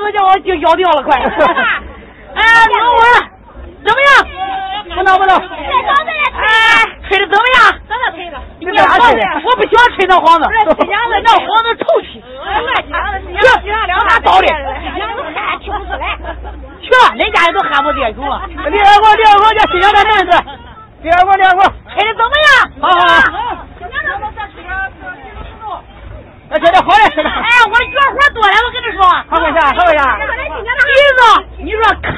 子叫我就咬掉了，快！哎，等会儿，怎么样？不能不能。哎，吹的怎么样？怎么吹的？你干啥吹的？我不喜欢吹那黄子，那黄子臭气。去，让他倒的。听不出来。去，恁家里都喊不爹熊了。第二个，第二个叫新疆的男子。第二个，第二个。吹的怎么样？好好。那现在好点是吧？哎，我绝活多了，我跟你说。好回下，好回下。笛子，你说咔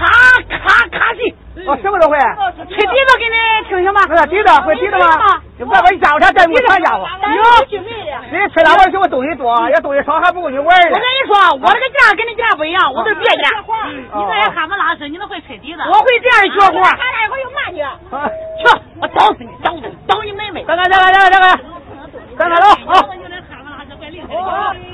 咔咔去。我什么都会。吹笛子给你听行吗？笛子，会笛子吗？外边一家伙啥带不全家伙。哟，人吹喇叭什么东西多，要东西少还不够你玩呢。我跟你说，我这个家跟你家不一样，我是别家。你这也喊不拉屎，你都会吹笛子。我会这样绝活。他俩会有慢去。去，我找死你，找死你，找你妹妹。再看，再看，再看，再看，再看喽，好。哦。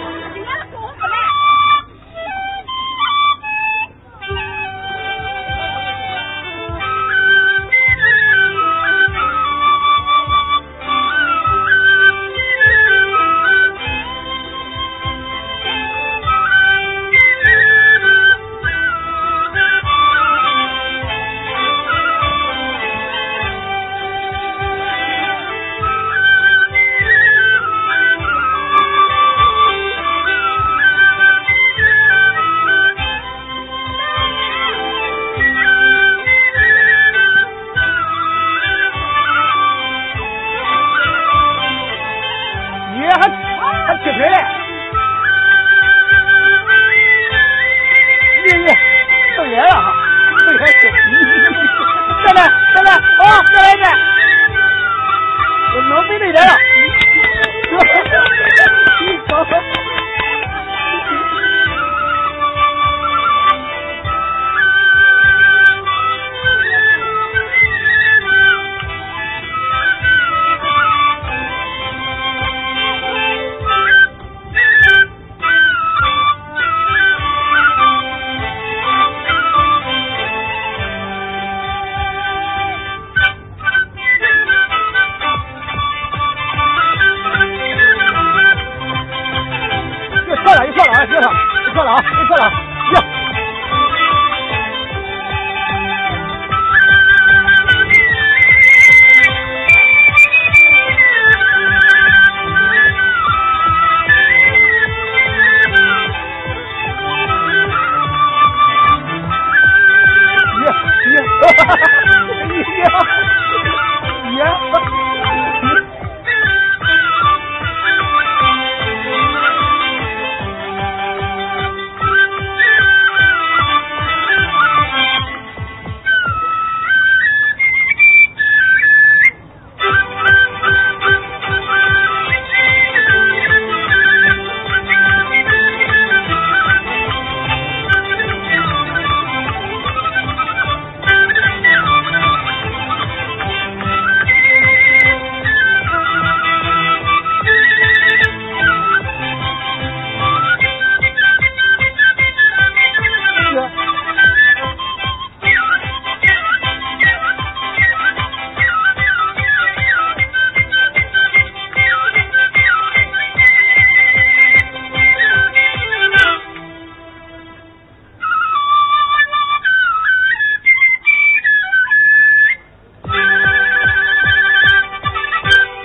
哎别了啊别摔了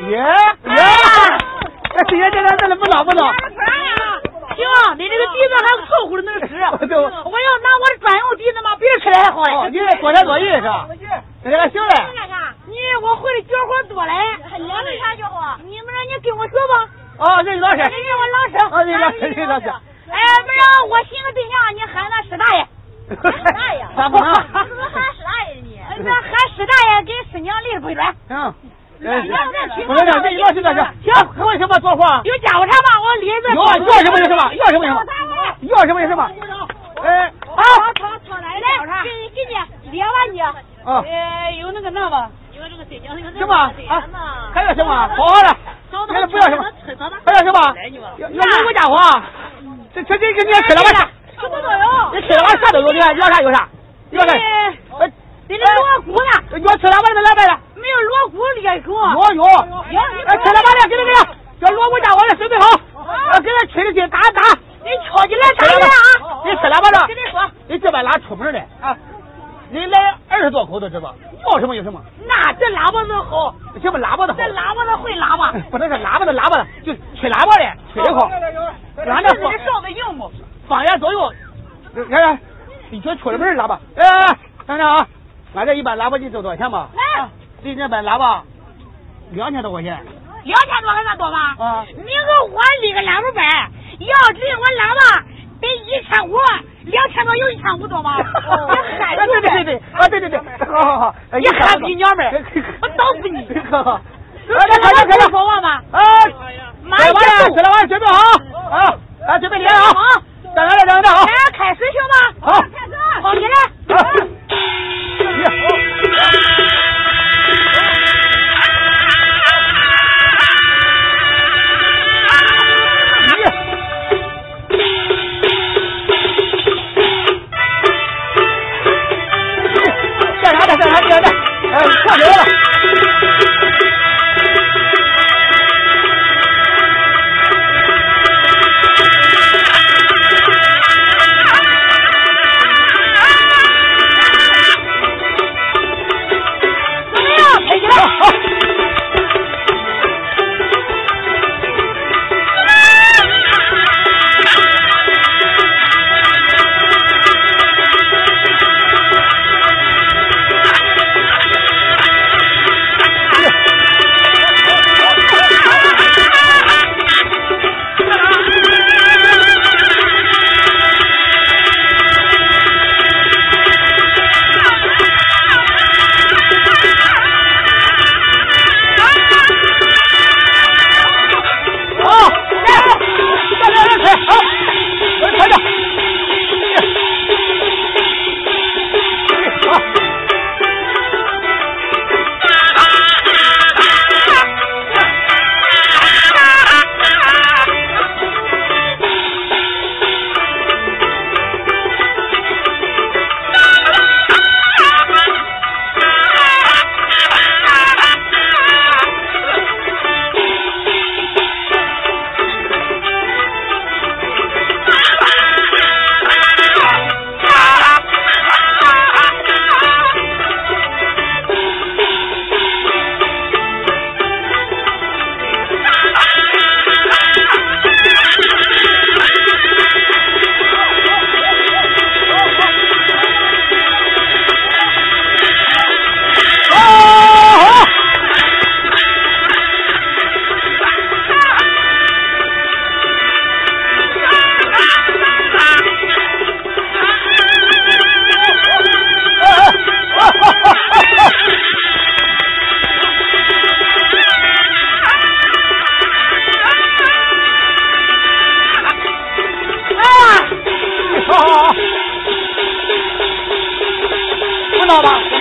姐，耶！哎，姐姐，这这这不老不老。行，你这个地子还凑合着能使。我要拿我的专用地子嘛，比这吃的还好嘞。你多才多艺是吧？这这行嘞。你我会的绝活多嘞，两个啥绝活？你们你跟我学吧。哦，认老师。认我老师。啊，认识认老师。哎，不是，我寻个对象，你喊那史大爷。史大爷。咋不喊？怎喊史大爷呢？那喊史大爷跟师娘离不远。嗯。不能这样，这要是这是，行，还有什么做货？有家伙茶吗？我里边有，要什么有什么，要什么有什么，要什么有什么。哎，好，好，好，来来，给给你列完你。啊，呃，有那个那吧，有这个水饺，有什么啊？还要什么？好好的，不要什么，还要什么？要要五家伙，这这这这你吃了完啥？什么都有。你吃了完啥都有，你看要啥有啥，要啥？呃，这锣鼓呢？要吃了完了来来了。没有锣鼓列口。有有。有。哎，吃了完了，给他给他，叫锣鼓家伙来准备好，啊，给他吹的去打打。你敲起来打来啊！你吃了完了？跟你说，你这边拉出门的啊？你来二十多口都知道，要什么有什么。那这喇叭能好，什么喇叭的好？这喇叭子会喇叭，不能是喇叭的喇叭的，就吹喇叭的，吹的好。俺这放哨子硬不？方圆左右。看看，你这出了门喇叭，哎，看看啊，俺这一般喇叭你知道多少钱吗？来，这这般喇叭两千多块钱。两千多还算多吗？啊，你给我立个喇叭班，要立我喇叭得一千五，两千多有一千五多吗？对对对对，啊对对对，好好好，你喊逼娘们儿，我倒死你！好好，来来来来，说话吧。啊，马上吃了完准备好啊啊，准备点啊，等着等着好。来开始行吗？好，好你来。干啥的？干啥的？哎，快点了。stop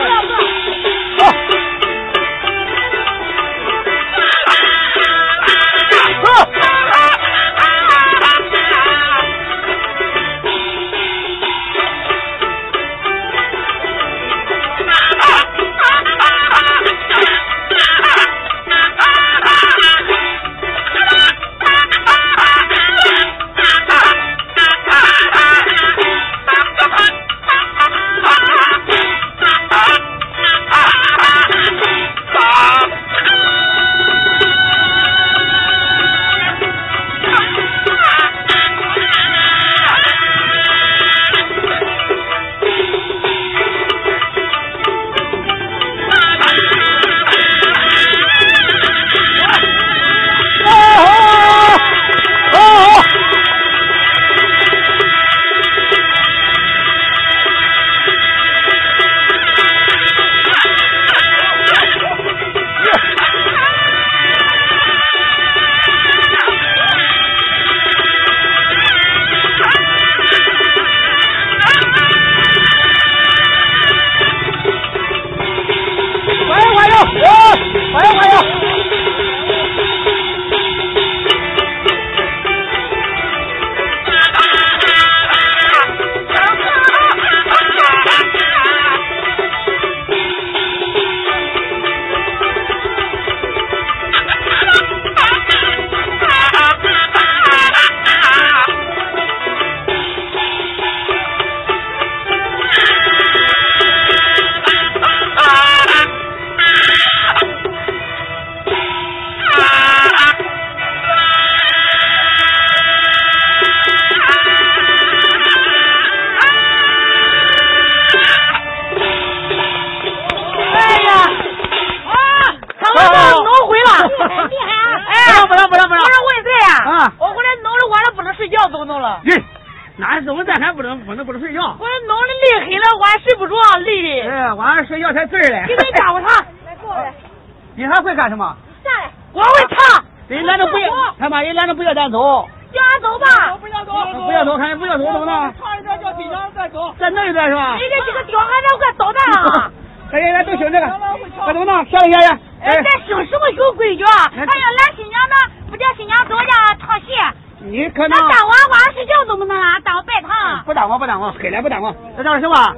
要走。叫俺走吧。不要走。不要走，看不要走怎么弄？唱一段叫新疆再走。再弄一段是吧？你这几个小孩子，快捣蛋啊！大家都听这个，快怎么弄？下来下来。哎，咱姓什么有规矩？哎呀，来新娘子不叫新娘走家唱戏。你可能。那耽误俺晚上睡觉怎么弄啊？耽误拜堂。不耽误不耽误，黑了不耽误。那这样行吧？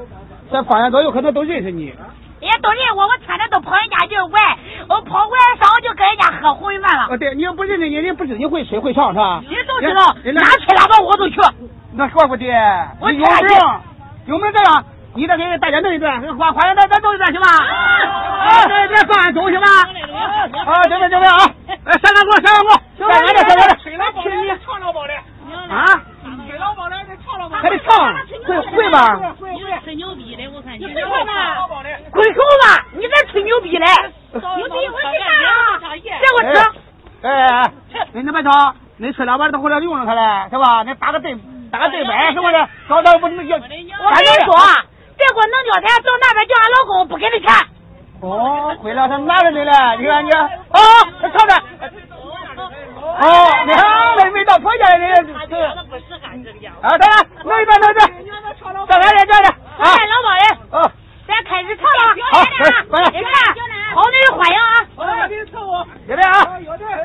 咱方圆左右可能都认识你。人家都认我，我天天都跑人家就玩，我跑完上午就跟人家喝红云饭了。哦，对，你要不认识你，人不知你会吹会唱是吧？你都知道，哪吹喇叭我都去。那说不得，我有没，有名这样，你再给大家弄一段，欢欢迎咱咱弄一段行吧？啊，对对，放俺走行吧？啊，准备准备啊！哎，三个过，三个过，三个的，三个的。水老宝的，唱老宝的。啊？水老宝的，得唱老宝。还得唱，会会吧？你吹牛逼的，我看你会会吗？滚口吧！你这吹牛逼嘞！牛逼我去唱啊！给我吃。哎哎，人家别唱，恁崔老板都回来用着他嘞，是吧？你打个对打个对白，是不是？早早不能叫。我跟你说，别给我弄交钱，到那边叫俺老公不给你钱。哦，会了，他拿着你了，你看你，哦，他唱着。哦，你看没没到婆家人家是。啊，来来，弄一段弄一段，再来点再来。哎，老保人。哦。咱开始唱了。好，来，你看，好女人欢迎啊！我来给你伺候。有的啊。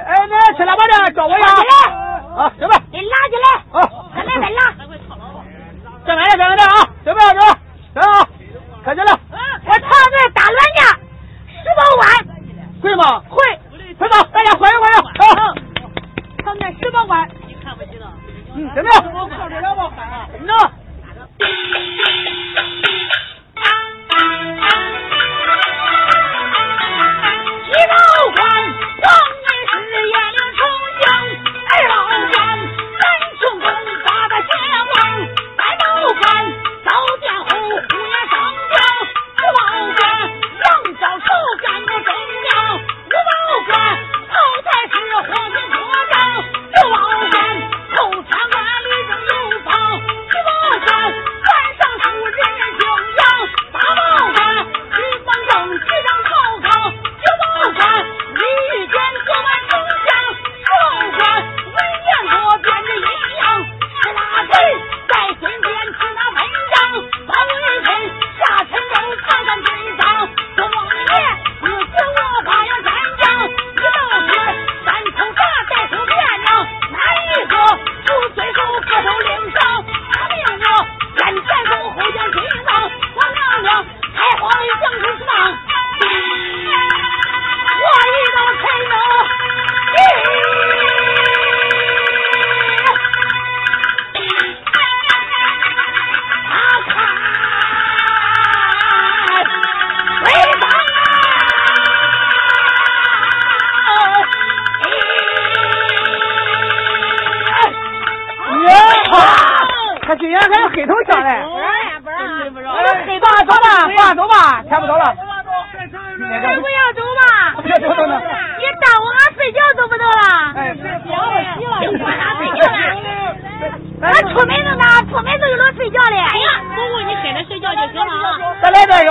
哎，那吃喇叭的找我呀。来。啊，行吧。你拉起来。好。再来再拉。再来再来点啊！准备好，准备好，开始了。我唱段打乱呢，十八弯。会吗？会。快走，大家欢迎欢迎。好。唱段十八弯。你看不起了。嗯，准备好。我靠着。一老官，当年是眼里重乡；二老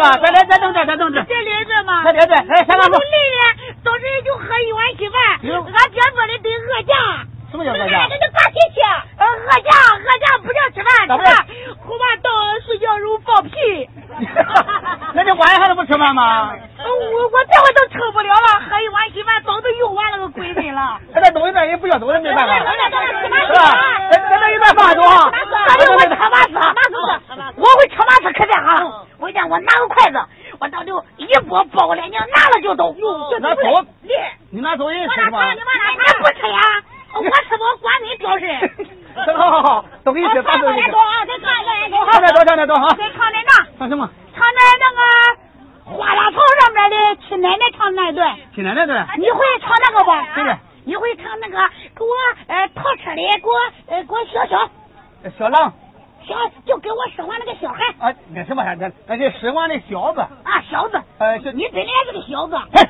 吧？再来，再弄点，再弄点。再来点嘛。别别别，哎，三个我累了，早晨就喝一碗稀饭。俺爹说的得饿架。什么叫饿架？这就挂脾气。呃，饿架，饿架不叫吃饭，吃饭恐怕到睡觉时候放屁。那你晚上还能不吃饭吗？我我这回都撑不了了，喝一碗稀饭早都用完了个鬼人了。他再弄一段也不要走，那没办法，是吧？再再弄一段放走啊！这里我车马车，马车，我会车马车可见哈。我讲我拿个筷子，我到就一拨包个脸巾，拿了就走。拿走，你拿走人吃吗？你不吃呀？我吃我管你屌事。好好好，都给你吃，把手给你。再唱再唱再唱，唱点多唱点多哈。再唱点啥？唱什么？唱点那个花拉草上面的亲奶奶唱那段。亲奶奶段。你会唱那个不？对的。你会唱那个给我呃套车里给我呃给我小小。小狼。小就给我使唤那个小孩。啊，那什么孩子？那是使唤的小子。啊，小子。呃，你真的是个小子。嘿。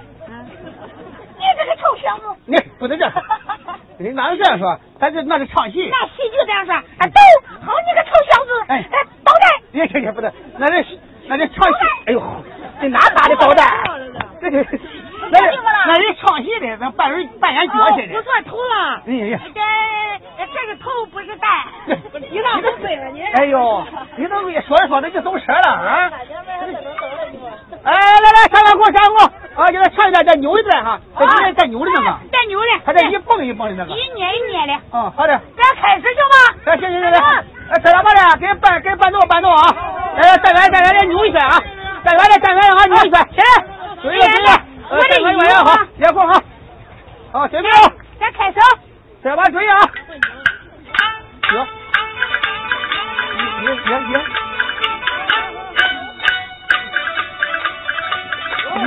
你这个臭小子。你不能这样。你哪能这样说？咱这那是唱戏。那戏就这样说。啊，走，好你个臭小子！哎，包带。别别别，不对，那这那这唱戏。哎呦，这哪打的包带？这这那那人唱戏的，那扮人扮演角色的。不算头了。哎呀，这这是头，不是蛋。你咋不背了你？哎呦，你都说着说着就走神了啊！哎，来来，上来给我上我，啊，给他唱一段再扭一段哈，再扭再扭的那个，再扭的，他这一蹦一蹦的那个，一捏一捏的。嗯，好的，咱开始行吗？行行行行，哎，这老板的，给伴给伴奏伴奏啊，来，再来再来再扭一圈啊，再来再再来啊，扭一圈，起来，对了对了，呃，再来一段好，练功好，好，准备，咱开始，这把注意啊，行，行行行。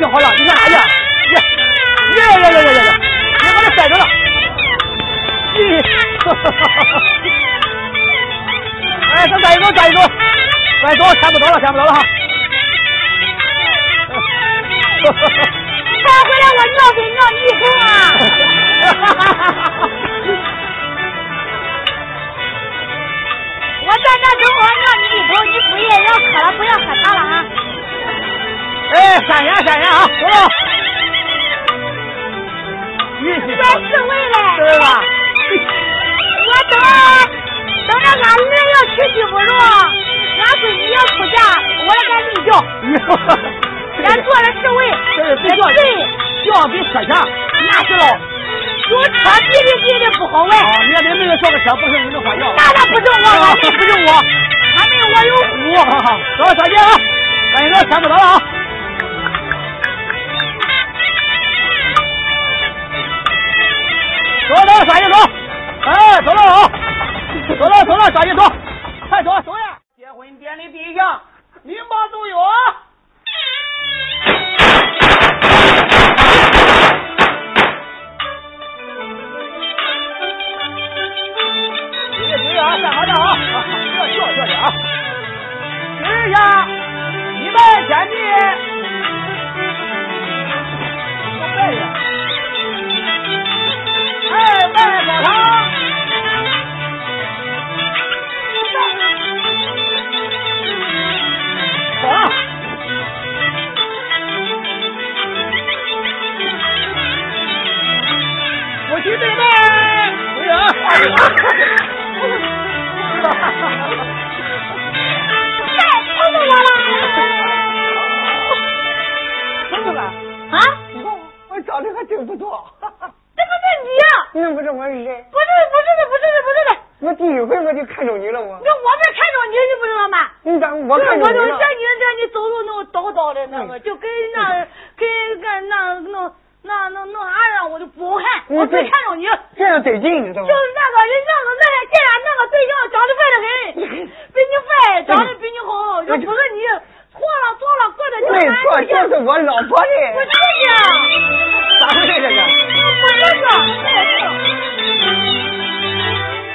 就好了。你看不着了哈！快回哎，三元三元啊，走了。在侍卫嘞，对吧？我等等着俺儿要娶媳妇着。俺闺女要出嫁，我来给俺立轿。俺做了侍卫，这是轿轿比车强，那是喽。有车比的比的不好玩。你要没有坐个车，不是你能花轿。那那不中我，不中我。他没我有福。走，小姐啊，赶紧走，天不早了啊。走走，抓紧走。哎，走了啊。走了走了，抓紧走，快走走呀。结婚典礼地下，明报都有。注意注意啊，站好站好，这这这里啊。今日下一拜天地，长得还真不错。这不是你呀？那不是我是谁。不是不是的不是的不是的。我第一回我就看中你了，我。那我没看中你，你不知道吗？你咋我看中你了？我就像你这，你走路那么叨叨的那个，就跟那跟跟那弄那弄弄啥样，我就不好看。我只看中你。这样得劲，你知道吗？就是那个人，那个那还见俺那个对象长得帅的很，比你帅，长得比你好，要不是你错了错了，过的就没错，就是我老婆的。不是呀。咋回事这个？不是这。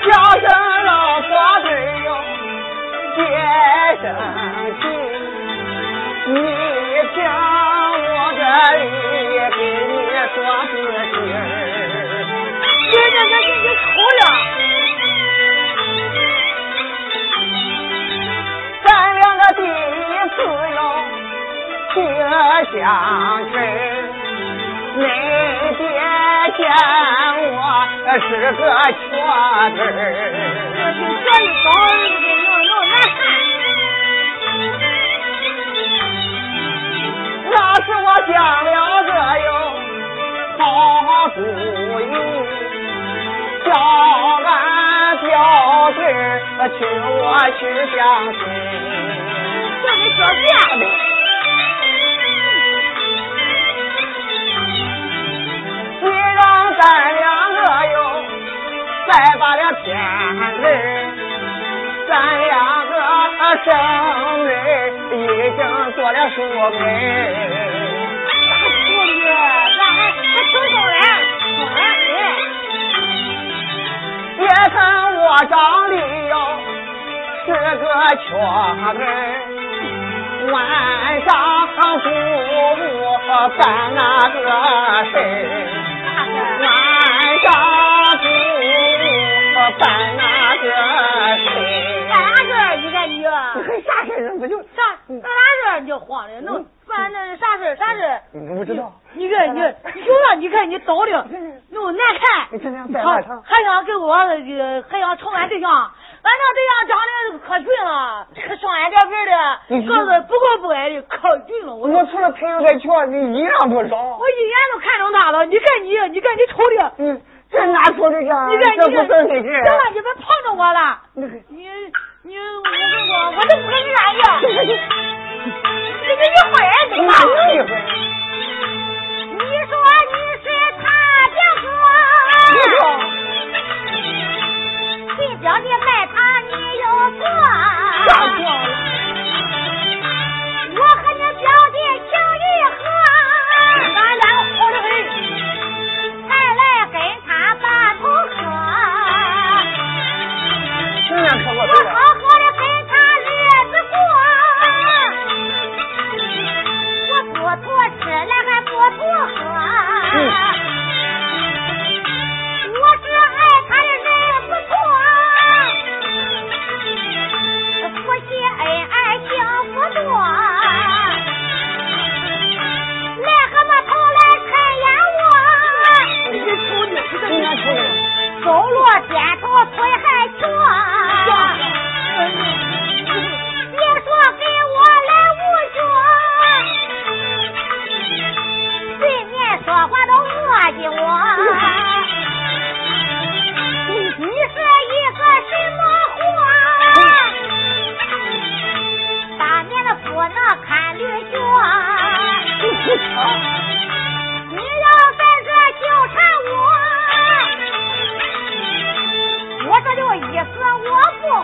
叫声老婆子哟，别生气，你哟结相识。你爹见我是个瘸子我听说你早弄弄难看。那是我想了个哟好主意，叫俺表弟娶我去相亲。叫你小弟。咱两个哟，再把了天日，咱两个生日已经做了书本。大书女，俺还还挺高嘞，高嘞。别看我长得哟是个瘸子，晚上父母我办那个事儿，晚上不办那个事干啥事儿？你看你，你啥事儿？不就啥干啥事儿？你就慌的，能办那啥事儿？啥事儿？你不知道？你看你，你就让你看你倒的那么难看，还想给我还想瞅俺对象，俺那对象长得可俊了，双眼点鼻的，个子不高不矮的，可俊了。我我除了腿有点翘，你一样不少？我一眼都看中他了。你看你，你看你瞅的，嗯，这哪瞅的呀？你看你看，这不真是行了，你别碰着我了。你你你，我跟你说，我都不跟 你俩样。你这一会儿你哪有一会儿？叫你卖他你有错？走路颠头腿还瘸。别说给我来无学，对面说话都磨叽我。你是一个什么货？大年的不能看驴脚。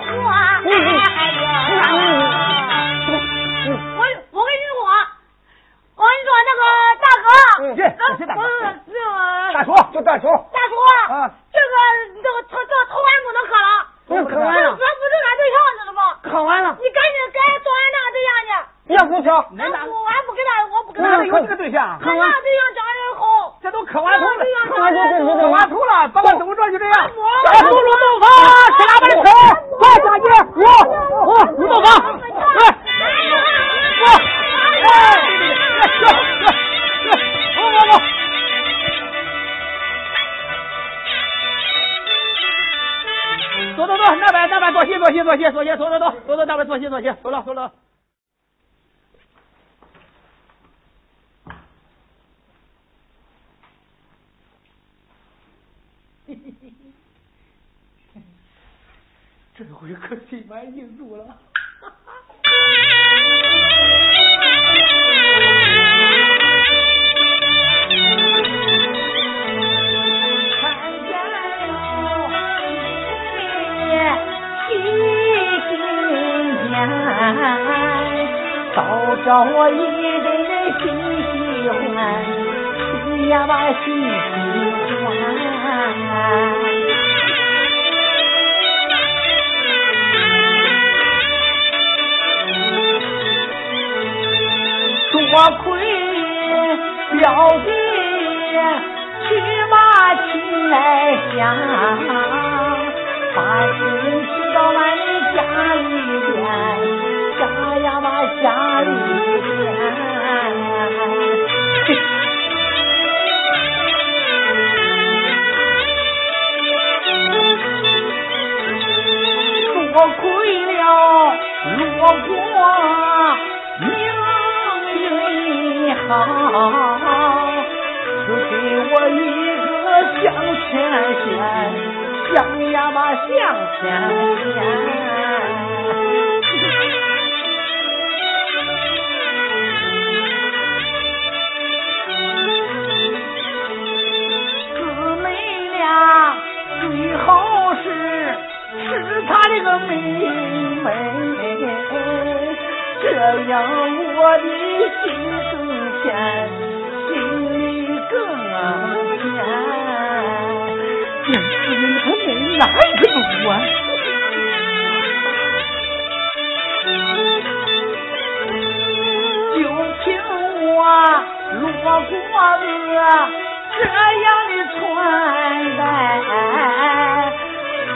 我我跟你说，我跟你说那个大哥，大哥呃这个大叔就大叔，大叔，这个这个这个头完不能磕了，不是磕完了这不是俺对象知道吗？看完了，你赶紧该做俺那个对象去。要不瞧，俺不，俺不给他，我不给他。哪里有这个对象？俺那个对坐下，走了走了。这回可心满意足了。叫我一个人心喜欢，谁呀把心喜欢。多亏表弟去把亲来相，把亲去到俺家里边。多亏了如果命运好，赐给我一个向前线，向呀嘛向前线。这个妹妹，这样我的心更甜，心里更甜。真是你个妹哪个路啊？就凭我我路过个这样的穿戴，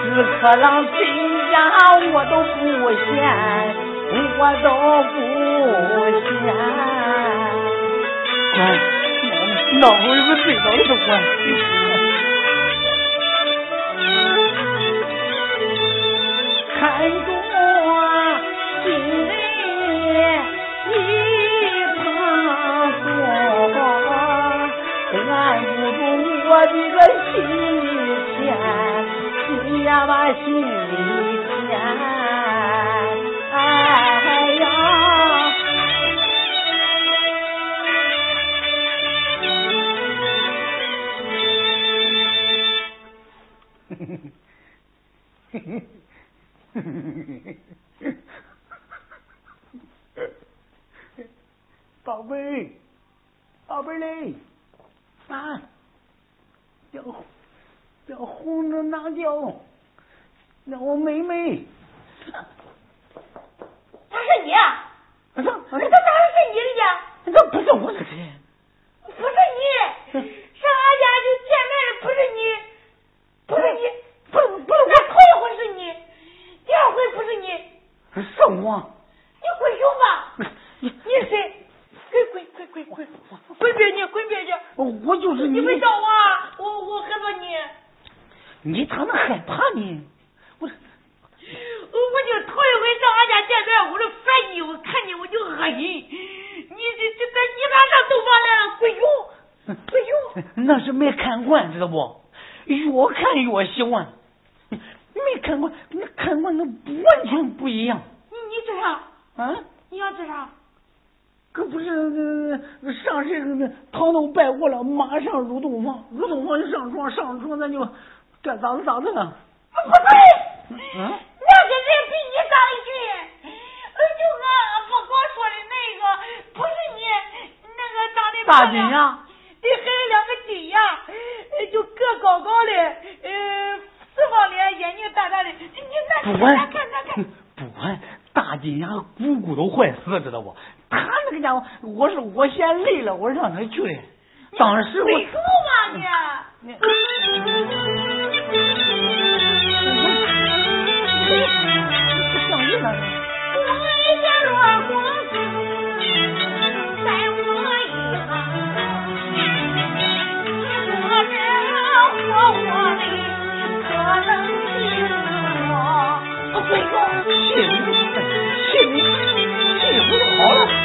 四客郎进家我都不嫌，我都不嫌。乖，老夫有个最早的乖。看着心里一场锁，按不住我的个心里牵，心呀把心嘿嘿嘿嘿。宝贝，宝贝嘞，啊，要要红着哪叫？那我妹妹。他是你啊？不是，这当然是你的呀。那不是我是谁？不是你，上俺家去见面的不是你，不是你，不不是我头一回是你。第二回不是你，是我。你滚熊吧！你你谁？滚滚滚滚滚！滚别去，滚别去！我就是你。没找我，我我害怕你。你咋能害怕呢？我我就头一回上俺家见面，我就烦你，我看你我就恶心。你这这这，你咋上洞房来了？滚熊，滚熊！那是没看惯，知道不？越看越喜欢。没看过，跟你看过那完全不一样。你你这啥？啊？你要这啥？可不是那上身那堂头拜过了，马上入洞房，入洞房就上床，上床咱就该咋子咋子了。不对，嗯那个人比你长得俊，就俺不光说的那个，不是你那个长得大金呀？对，还有两个金呀，就个高高的，呃。四方脸，眼睛大大的，你你那看看 看，不管大金牙姑姑都坏死，知道不？他那个家伙，我是我嫌累了，我让他去的。当时我。废嘛你？你。不用听，听听不就好了？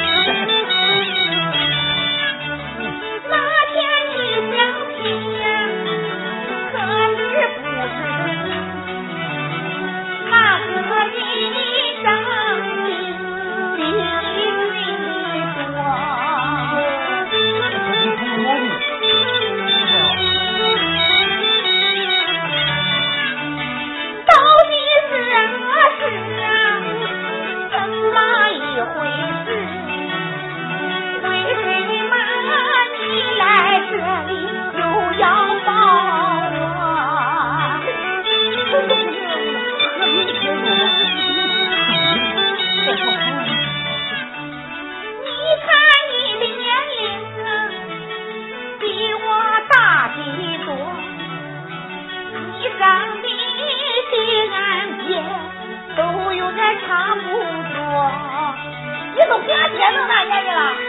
这么大年了。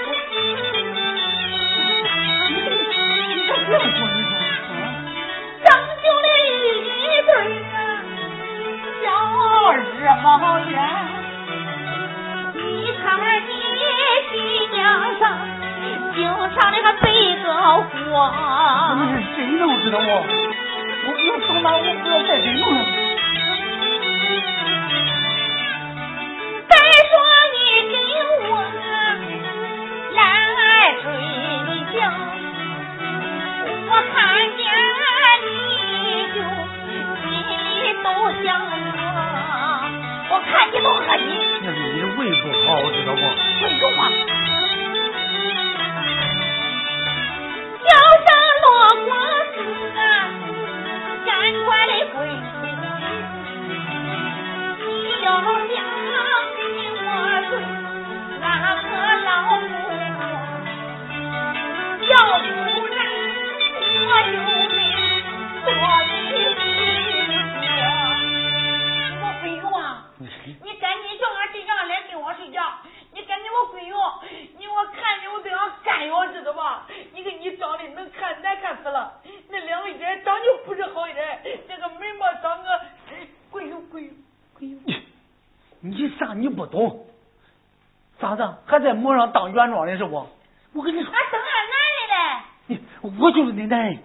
原装的是不？我跟你说，俺等俺男人嘞。你我就是你男人。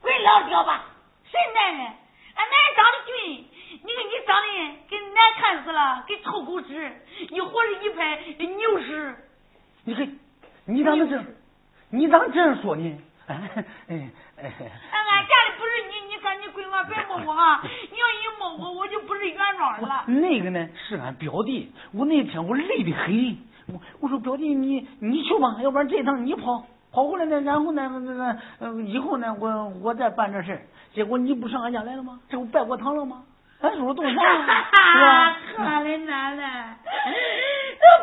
滚老掉吧！谁男人？俺男人长得俊，你看你长得跟难看死了，跟臭狗屎，你活着一拍牛屎。你看，你咋能这？你咋这样说呢？哎哎哎！俺家里不是你，你赶紧滚吧别摸我啊！你要一摸我，我就不是原装的了。那个呢是俺表弟，我那天我累得很，我我说表弟你你去吧，要不然这一趟你跑跑回来呢，然后呢那个呃以后呢我我再办这事结果你不上俺家来了吗？这不拜过堂了吗？俺叔叔动手了，是吧？可怜奶奶，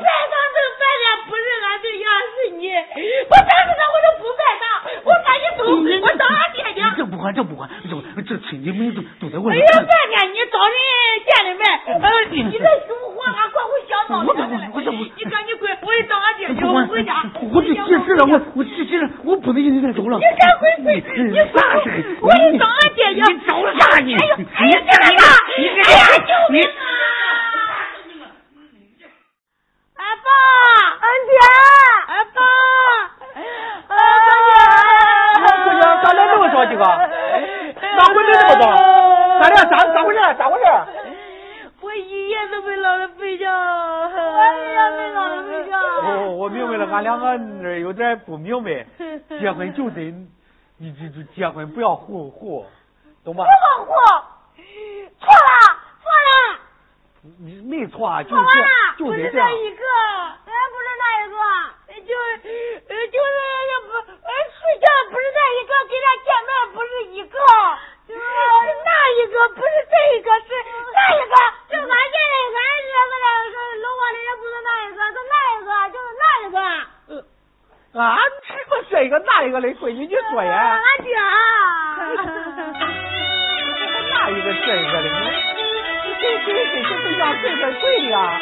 拜堂都拜的不是俺对象，是你。我当时呢，我就不拜堂，我赶紧走，我找俺爹爹。这不管，这不管，这这亲戚们都都在我这。哎呀，半天你找人见了面，呃，你这生活俺快会想到我我我这不，你赶紧滚，我也找俺爹爹，我回家。我这这这了，我我这这我不能让你再走了。你赶快滚，你啥事？我也找俺爹爹。你找啥你？哎呦，哎呀，这个呀！你这哎呀，救命啊！结婚就得，你这这结婚不要糊糊，懂吧？不胡，错了，错了。你没错，就错完了，就得这一个，俺不是那一个，就就是不，睡觉不是那一个，跟他见面不是一个，就是那一个不是这一个，是那一个，就俺见的俺这个那个楼房的人不是那一个，是那一个，就是那一个。俺吃过这个那一个的闺女，你说呀？俺爹。那一个这一个的，你谁谁谁谁对象谁跟谁的呀？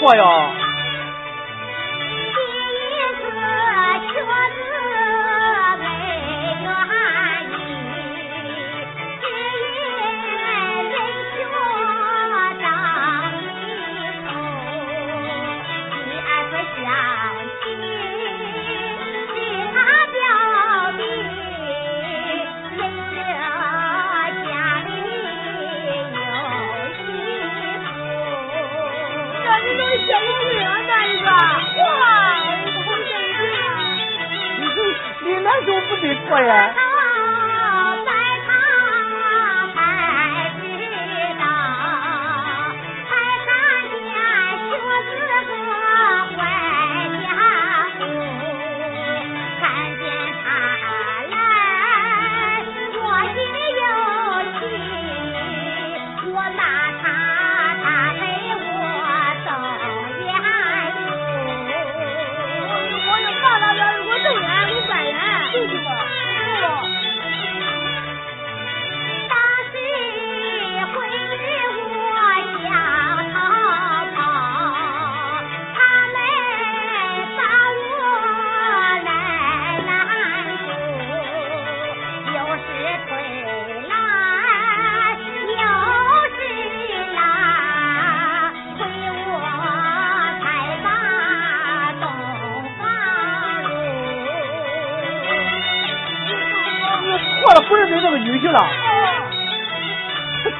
错哟。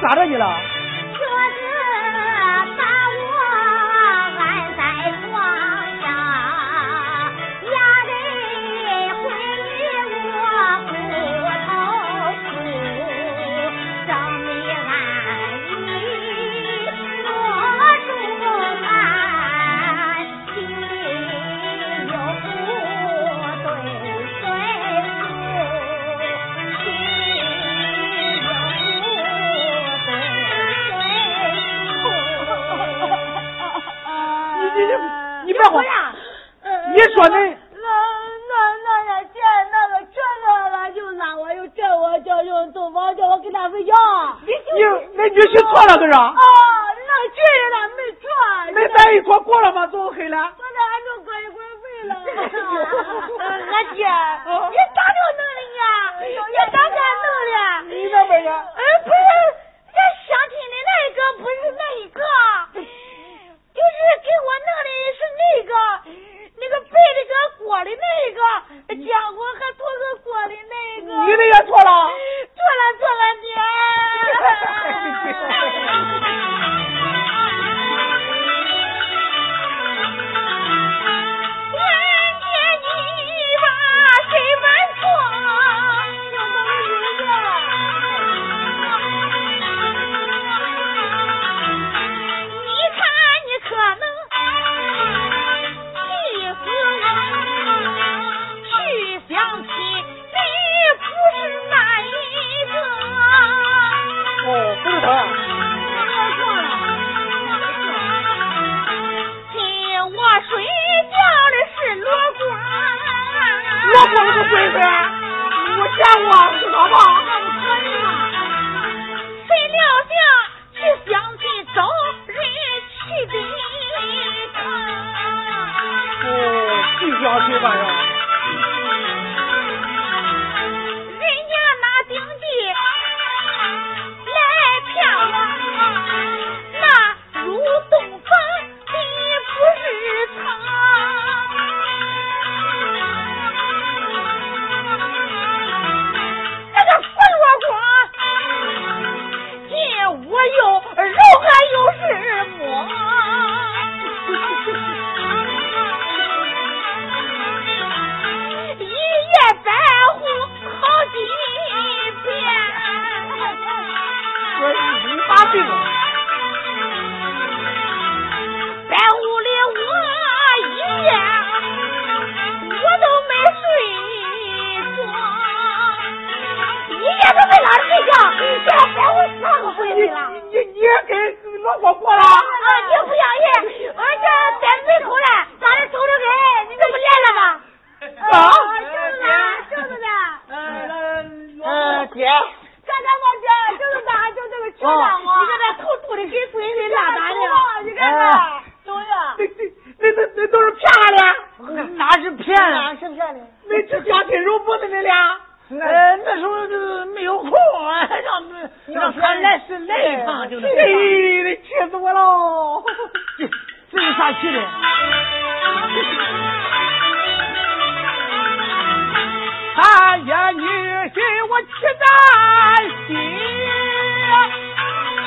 咋着你了？你说你。你那女婿错了，可是？啊，我没拉睡觉，你叫别我哪个闺女了？你你你也跟老婆过了？啊，你不相信？俺这在门口呢，咋的瞅着黑？你不来了吗？啊？就是呢？就是呢？嗯。姐。干？就是就这个家。你看那头秃的跟的？你看，都是。对，那那那都是骗我的，哪是骗？哪是骗的？没吃江津肉不的那俩。哎，那时候就没有空、啊，让让他来是来一趟就是。哎，的气死我了！这这是啥气的？他呀，女婿，我气在心，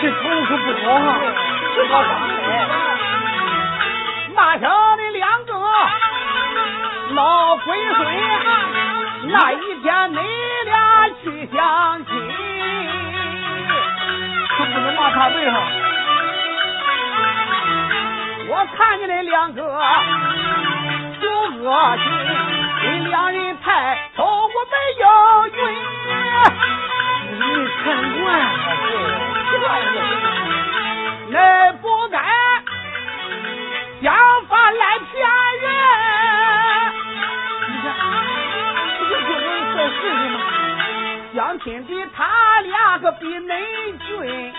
气头可不好啊，气好张飞。马上的两个老鬼孙。那一天，你俩去相亲，可不能骂他背上。我看见那两个就恶心，你两人派丑，我没要俊。你看惯了是？不该想法来骗人。是什么？相亲的他俩个比媒人。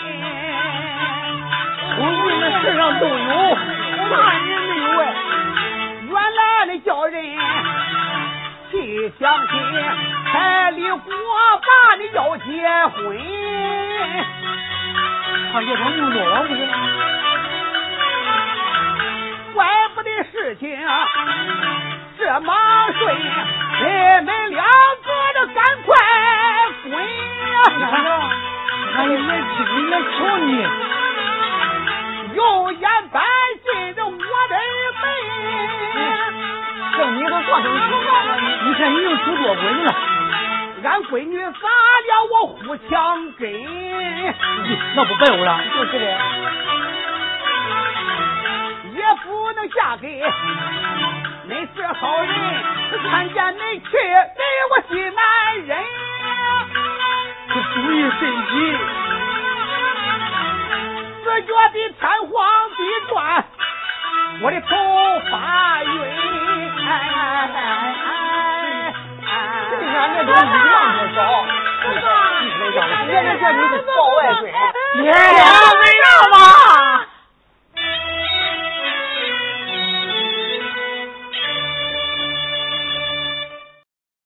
的世上都有，哪人没有哎？原来的叫人去相亲，彩礼过半的要结婚。他这桩牛多不行。怪不得事情这么顺，你们俩。俺也来听你来求你。用眼百斤的我的妹，叫你个做生什了？你看你又出多滚了。俺闺女咋了我胡强根，那不白我了，就是的，也不能嫁给恁是好人，看见恁去给我心难忍。注意身体，我觉得天荒地转，我的头发晕。哎哎哎！这男都一样不少，你都讲了，你这叫你叫，没那吧。